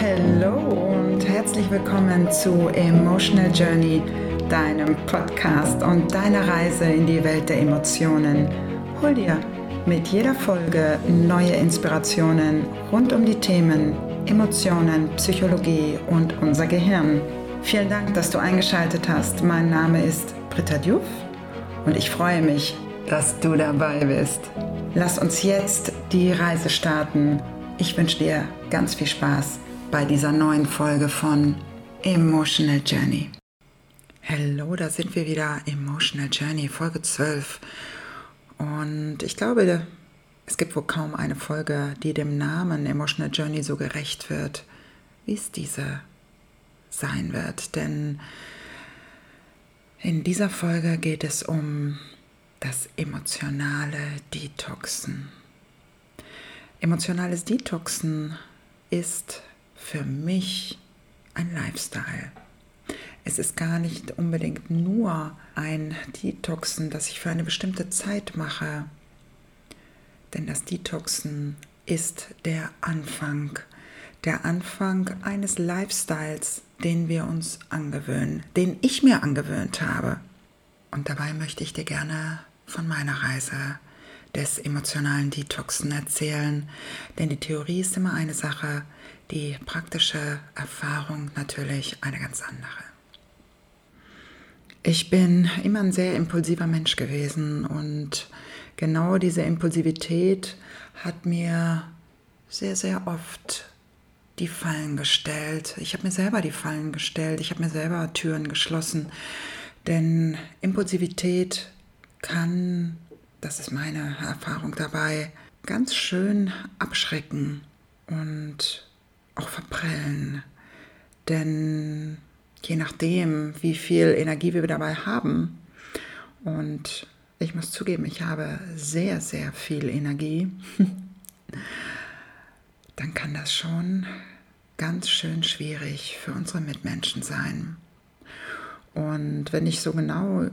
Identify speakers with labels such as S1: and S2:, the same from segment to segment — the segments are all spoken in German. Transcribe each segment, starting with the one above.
S1: Hallo und herzlich willkommen zu Emotional Journey, deinem Podcast und deiner Reise in die Welt der Emotionen. Hol dir mit jeder Folge neue Inspirationen rund um die Themen Emotionen, Psychologie und unser Gehirn. Vielen Dank, dass du eingeschaltet hast. Mein Name ist Britta Diouf und ich freue mich, dass du dabei bist. Lass uns jetzt die Reise starten. Ich wünsche dir ganz viel Spaß bei dieser neuen Folge von Emotional Journey. Hallo, da sind wir wieder, Emotional Journey, Folge 12. Und ich glaube, es gibt wohl kaum eine Folge, die dem Namen Emotional Journey so gerecht wird, wie es diese sein wird. Denn in dieser Folge geht es um das emotionale Detoxen. Emotionales Detoxen ist für mich ein Lifestyle. Es ist gar nicht unbedingt nur ein Detoxen, das ich für eine bestimmte Zeit mache, denn das Detoxen ist der Anfang, der Anfang eines Lifestyles, den wir uns angewöhnen, den ich mir angewöhnt habe. Und dabei möchte ich dir gerne von meiner Reise des emotionalen Detoxen erzählen, denn die Theorie ist immer eine Sache, die praktische Erfahrung natürlich eine ganz andere. Ich bin immer ein sehr impulsiver Mensch gewesen und genau diese Impulsivität hat mir sehr, sehr oft die Fallen gestellt. Ich habe mir selber die Fallen gestellt, ich habe mir selber Türen geschlossen, denn Impulsivität kann, das ist meine Erfahrung dabei, ganz schön abschrecken und auch verprellen. Denn je nachdem, wie viel Energie wir dabei haben, und ich muss zugeben, ich habe sehr, sehr viel Energie, dann kann das schon ganz schön schwierig für unsere Mitmenschen sein. Und wenn ich so genau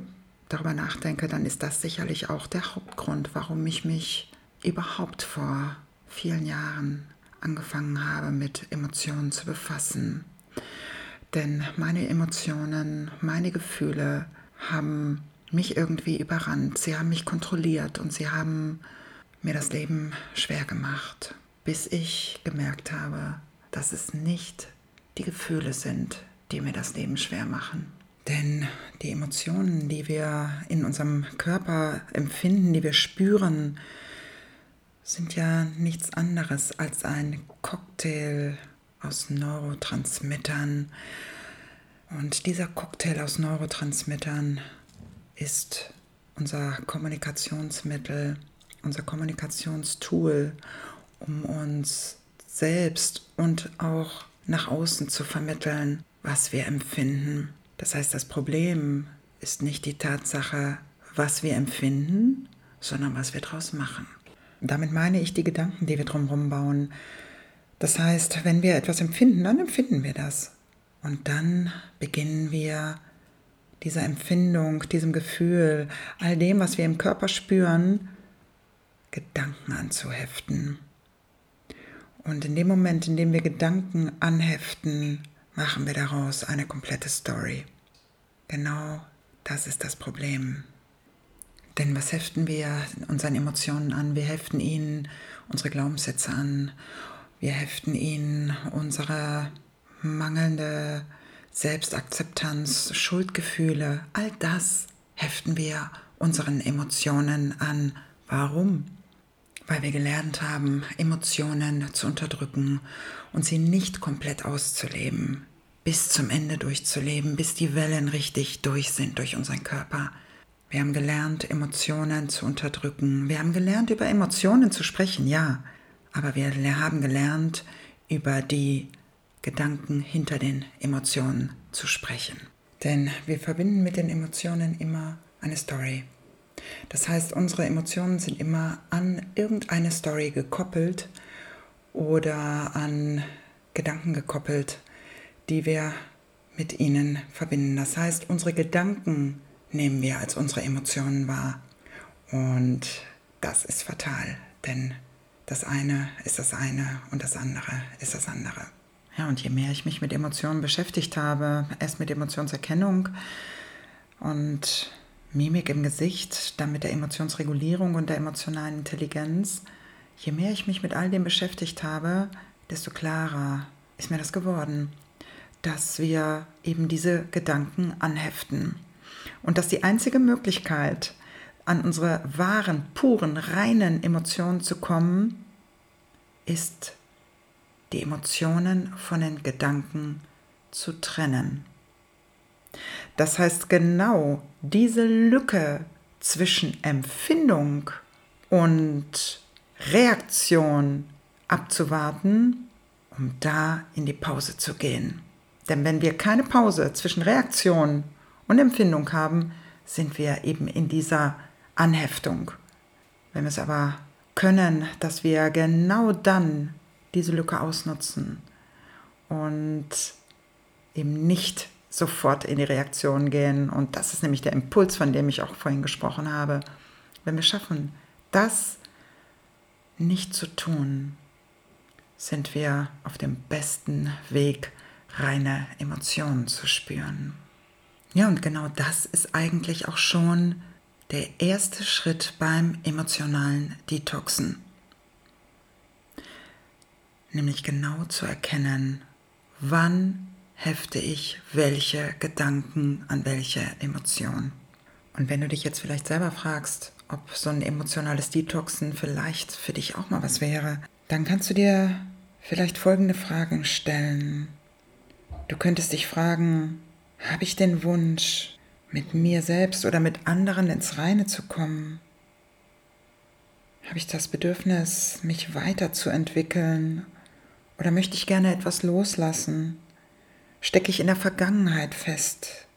S1: darüber nachdenke, dann ist das sicherlich auch der Hauptgrund, warum ich mich überhaupt vor vielen Jahren angefangen habe, mit Emotionen zu befassen. Denn meine Emotionen, meine Gefühle haben mich irgendwie überrannt. Sie haben mich kontrolliert und sie haben mir das Leben schwer gemacht, bis ich gemerkt habe, dass es nicht die Gefühle sind, die mir das Leben schwer machen. Denn die Emotionen, die wir in unserem Körper empfinden, die wir spüren, sind ja nichts anderes als ein Cocktail aus Neurotransmittern. Und dieser Cocktail aus Neurotransmittern ist unser Kommunikationsmittel, unser Kommunikationstool, um uns selbst und auch nach außen zu vermitteln, was wir empfinden. Das heißt, das Problem ist nicht die Tatsache, was wir empfinden, sondern was wir daraus machen. Damit meine ich die Gedanken, die wir drumherum bauen. Das heißt, wenn wir etwas empfinden, dann empfinden wir das. Und dann beginnen wir dieser Empfindung, diesem Gefühl, all dem, was wir im Körper spüren, Gedanken anzuheften. Und in dem Moment, in dem wir Gedanken anheften, machen wir daraus eine komplette Story. Genau das ist das Problem. Denn was heften wir unseren Emotionen an? Wir heften ihnen unsere Glaubenssätze an. Wir heften ihnen unsere mangelnde Selbstakzeptanz, Schuldgefühle. All das heften wir unseren Emotionen an. Warum? Weil wir gelernt haben, Emotionen zu unterdrücken und sie nicht komplett auszuleben, bis zum Ende durchzuleben, bis die Wellen richtig durch sind durch unseren Körper. Wir haben gelernt, Emotionen zu unterdrücken. Wir haben gelernt, über Emotionen zu sprechen, ja. Aber wir haben gelernt, über die Gedanken hinter den Emotionen zu sprechen. Denn wir verbinden mit den Emotionen immer eine Story. Das heißt, unsere Emotionen sind immer an irgendeine Story gekoppelt oder an Gedanken gekoppelt, die wir mit ihnen verbinden. Das heißt, unsere Gedanken nehmen wir als unsere Emotionen wahr. Und das ist fatal, denn das eine ist das eine und das andere ist das andere. Ja, und je mehr ich mich mit Emotionen beschäftigt habe, erst mit Emotionserkennung und Mimik im Gesicht, dann mit der Emotionsregulierung und der emotionalen Intelligenz, je mehr ich mich mit all dem beschäftigt habe, desto klarer ist mir das geworden, dass wir eben diese Gedanken anheften und dass die einzige Möglichkeit, an unsere wahren, puren, reinen Emotionen zu kommen, ist, die Emotionen von den Gedanken zu trennen. Das heißt genau diese Lücke zwischen Empfindung und Reaktion abzuwarten, um da in die Pause zu gehen. Denn wenn wir keine Pause zwischen Reaktion und Empfindung haben, sind wir eben in dieser Anheftung. Wenn wir es aber können, dass wir genau dann diese Lücke ausnutzen und eben nicht sofort in die Reaktion gehen. Und das ist nämlich der Impuls, von dem ich auch vorhin gesprochen habe. Wenn wir schaffen, das nicht zu tun, sind wir auf dem besten Weg, reine Emotionen zu spüren. Ja, und genau das ist eigentlich auch schon der erste Schritt beim emotionalen Detoxen. Nämlich genau zu erkennen, wann hefte ich welche Gedanken an welche Emotionen. Und wenn du dich jetzt vielleicht selber fragst, ob so ein emotionales Detoxen vielleicht für dich auch mal was wäre, dann kannst du dir vielleicht folgende Fragen stellen. Du könntest dich fragen, habe ich den Wunsch, mit mir selbst oder mit anderen ins Reine zu kommen? Habe ich das Bedürfnis, mich weiterzuentwickeln? Oder möchte ich gerne etwas loslassen? Stecke ich in der Vergangenheit fest?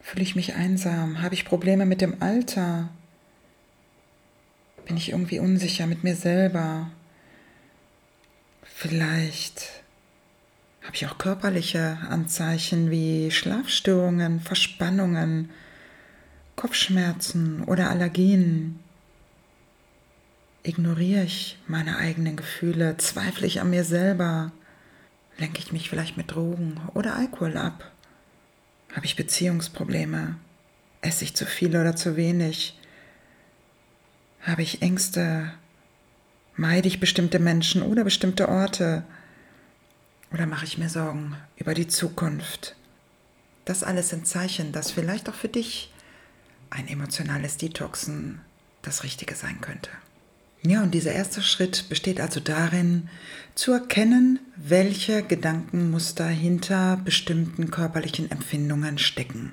S1: Fühle ich mich einsam? Habe ich Probleme mit dem Alter? Bin ich irgendwie unsicher mit mir selber? Vielleicht habe ich auch körperliche Anzeichen wie Schlafstörungen, Verspannungen, Kopfschmerzen oder Allergien. Ignoriere ich meine eigenen Gefühle? Zweifle ich an mir selber? Lenke ich mich vielleicht mit Drogen oder Alkohol ab? Habe ich Beziehungsprobleme? Esse ich zu viel oder zu wenig? Habe ich Ängste? Meide ich bestimmte Menschen oder bestimmte Orte? Oder mache ich mir Sorgen über die Zukunft? Das alles sind Zeichen, dass vielleicht auch für dich ein emotionales Detoxen das Richtige sein könnte. Ja, und dieser erste Schritt besteht also darin, zu erkennen, welche Gedankenmuster hinter bestimmten körperlichen Empfindungen stecken.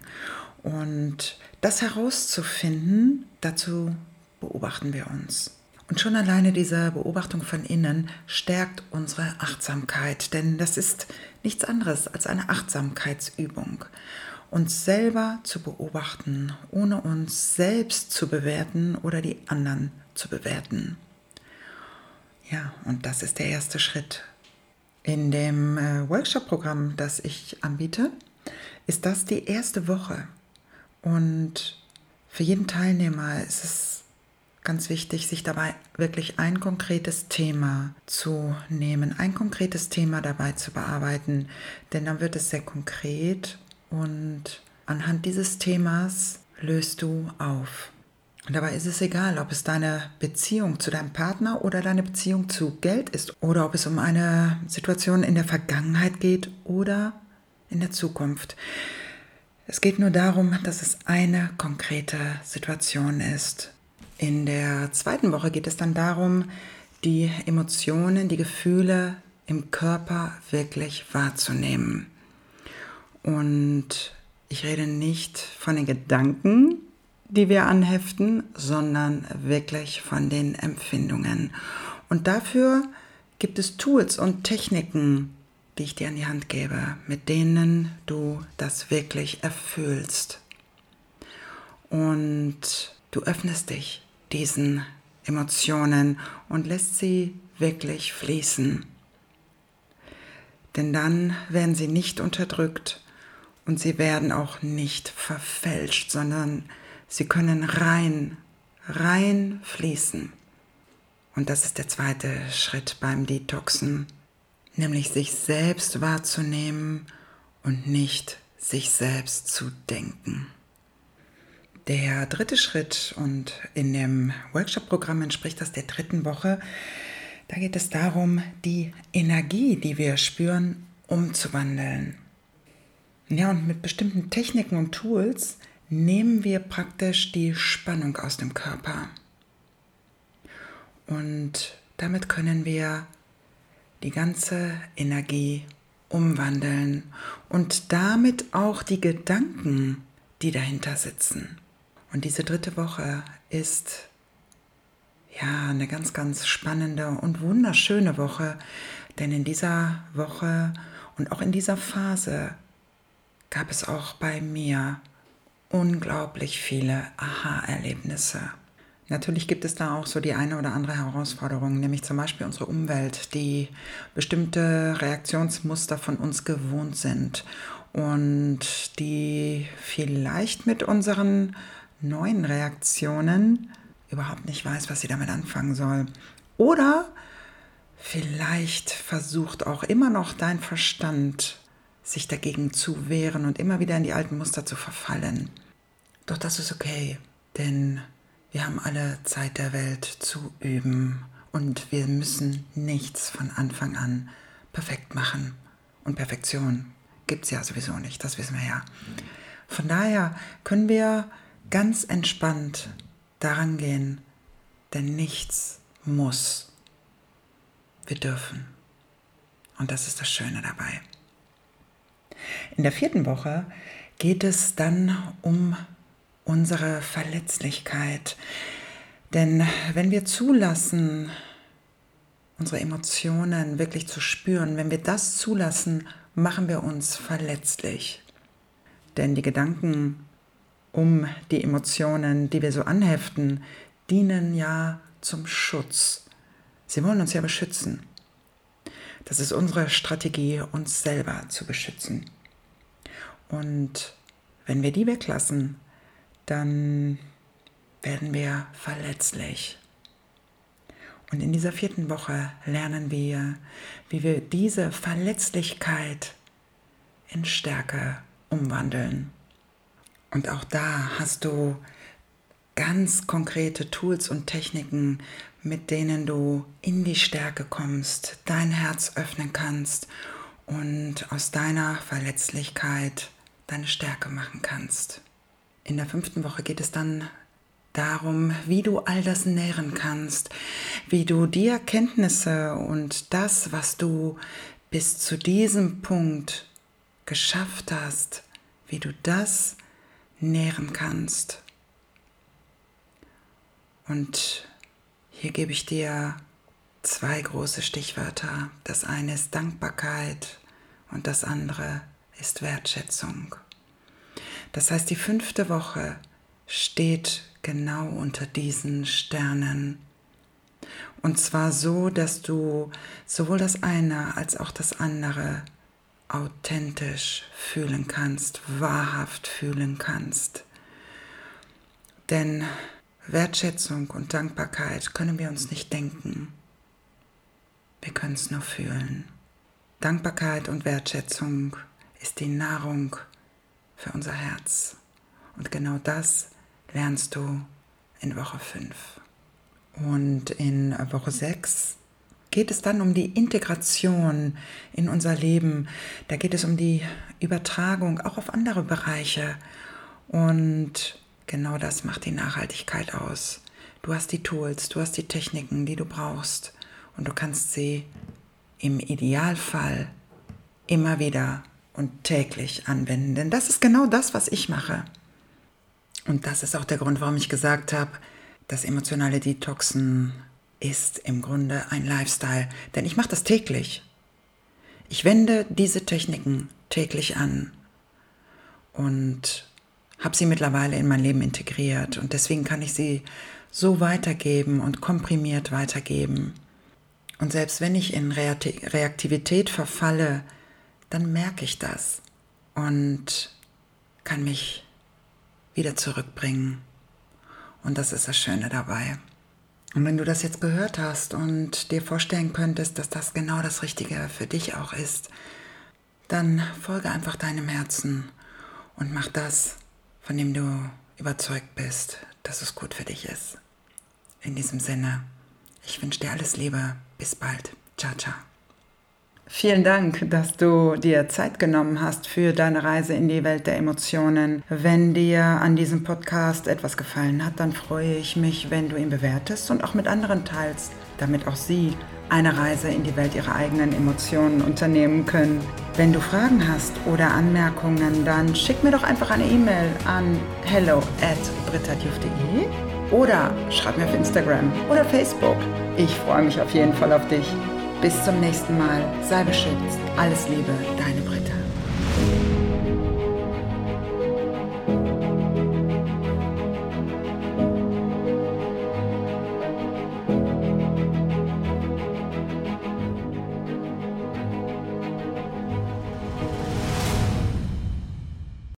S1: Und das herauszufinden, dazu beobachten wir uns. Und schon alleine diese Beobachtung von innen stärkt unsere Achtsamkeit, denn das ist nichts anderes als eine Achtsamkeitsübung. Uns selber zu beobachten, ohne uns selbst zu bewerten oder die anderen zu bewerten. Ja, und das ist der erste Schritt. In dem äh, Workshop-Programm, das ich anbiete, ist das die erste Woche. Und für jeden Teilnehmer ist es ganz wichtig, sich dabei wirklich ein konkretes Thema zu nehmen, ein konkretes Thema dabei zu bearbeiten, denn dann wird es sehr konkret und anhand dieses Themas löst du auf. Und dabei ist es egal, ob es deine Beziehung zu deinem Partner oder deine Beziehung zu Geld ist oder ob es um eine Situation in der Vergangenheit geht oder in der Zukunft. Es geht nur darum, dass es eine konkrete Situation ist, in der zweiten Woche geht es dann darum, die Emotionen, die Gefühle im Körper wirklich wahrzunehmen. Und ich rede nicht von den Gedanken, die wir anheften, sondern wirklich von den Empfindungen. Und dafür gibt es Tools und Techniken, die ich dir an die Hand gebe, mit denen du das wirklich erfüllst. Und du öffnest dich diesen Emotionen und lässt sie wirklich fließen. Denn dann werden sie nicht unterdrückt und sie werden auch nicht verfälscht, sondern sie können rein, rein fließen. Und das ist der zweite Schritt beim Detoxen, nämlich sich selbst wahrzunehmen und nicht sich selbst zu denken. Der dritte Schritt und in dem Workshop-Programm entspricht das der dritten Woche. Da geht es darum, die Energie, die wir spüren, umzuwandeln. Ja, und mit bestimmten Techniken und Tools nehmen wir praktisch die Spannung aus dem Körper. Und damit können wir die ganze Energie umwandeln und damit auch die Gedanken, die dahinter sitzen. Und diese dritte Woche ist ja eine ganz, ganz spannende und wunderschöne Woche, denn in dieser Woche und auch in dieser Phase gab es auch bei mir unglaublich viele Aha-Erlebnisse. Natürlich gibt es da auch so die eine oder andere Herausforderung, nämlich zum Beispiel unsere Umwelt, die bestimmte Reaktionsmuster von uns gewohnt sind und die vielleicht mit unseren neuen Reaktionen überhaupt nicht weiß, was sie damit anfangen soll. Oder vielleicht versucht auch immer noch dein Verstand, sich dagegen zu wehren und immer wieder in die alten Muster zu verfallen. Doch das ist okay, denn wir haben alle Zeit der Welt zu üben und wir müssen nichts von Anfang an perfekt machen. Und Perfektion gibt es ja sowieso nicht, das wissen wir ja. Von daher können wir ganz entspannt daran gehen, denn nichts muss. Wir dürfen. Und das ist das Schöne dabei. In der vierten Woche geht es dann um unsere Verletzlichkeit. Denn wenn wir zulassen, unsere Emotionen wirklich zu spüren, wenn wir das zulassen, machen wir uns verletzlich. Denn die Gedanken um die Emotionen, die wir so anheften, dienen ja zum Schutz. Sie wollen uns ja beschützen. Das ist unsere Strategie, uns selber zu beschützen. Und wenn wir die weglassen, dann werden wir verletzlich. Und in dieser vierten Woche lernen wir, wie wir diese Verletzlichkeit in Stärke umwandeln. Und auch da hast du ganz konkrete Tools und Techniken, mit denen du in die Stärke kommst, dein Herz öffnen kannst und aus deiner Verletzlichkeit deine Stärke machen kannst. In der fünften Woche geht es dann darum, wie du all das nähren kannst, wie du die Erkenntnisse und das, was du bis zu diesem Punkt geschafft hast, wie du das nähren kannst. Und hier gebe ich dir zwei große Stichwörter. Das eine ist Dankbarkeit und das andere ist Wertschätzung. Das heißt, die fünfte Woche steht genau unter diesen Sternen. Und zwar so, dass du sowohl das eine als auch das andere authentisch fühlen kannst, wahrhaft fühlen kannst. Denn Wertschätzung und Dankbarkeit können wir uns nicht denken. Wir können es nur fühlen. Dankbarkeit und Wertschätzung ist die Nahrung für unser Herz. Und genau das lernst du in Woche 5. Und in Woche 6 geht es dann um die Integration in unser Leben. Da geht es um die Übertragung auch auf andere Bereiche. Und genau das macht die Nachhaltigkeit aus. Du hast die Tools, du hast die Techniken, die du brauchst. Und du kannst sie im Idealfall immer wieder und täglich anwenden. Denn das ist genau das, was ich mache. Und das ist auch der Grund, warum ich gesagt habe, dass emotionale Detoxen ist im Grunde ein Lifestyle, denn ich mache das täglich. Ich wende diese Techniken täglich an und habe sie mittlerweile in mein Leben integriert und deswegen kann ich sie so weitergeben und komprimiert weitergeben. Und selbst wenn ich in Reaktivität verfalle, dann merke ich das und kann mich wieder zurückbringen. Und das ist das Schöne dabei. Und wenn du das jetzt gehört hast und dir vorstellen könntest, dass das genau das Richtige für dich auch ist, dann folge einfach deinem Herzen und mach das, von dem du überzeugt bist, dass es gut für dich ist. In diesem Sinne, ich wünsche dir alles Liebe. Bis bald. Ciao, ciao. Vielen Dank, dass du dir Zeit genommen hast für deine Reise in die Welt der Emotionen. Wenn dir an diesem Podcast etwas gefallen hat, dann freue ich mich, wenn du ihn bewertest und auch mit anderen teilst, damit auch sie eine Reise in die Welt ihrer eigenen Emotionen unternehmen können. Wenn du Fragen hast oder Anmerkungen, dann schick mir doch einfach eine E-Mail an hello at oder schreib mir auf Instagram oder Facebook. Ich freue mich auf jeden Fall auf dich. Bis zum nächsten Mal. Sei beschützt. Alles Liebe, deine Britta.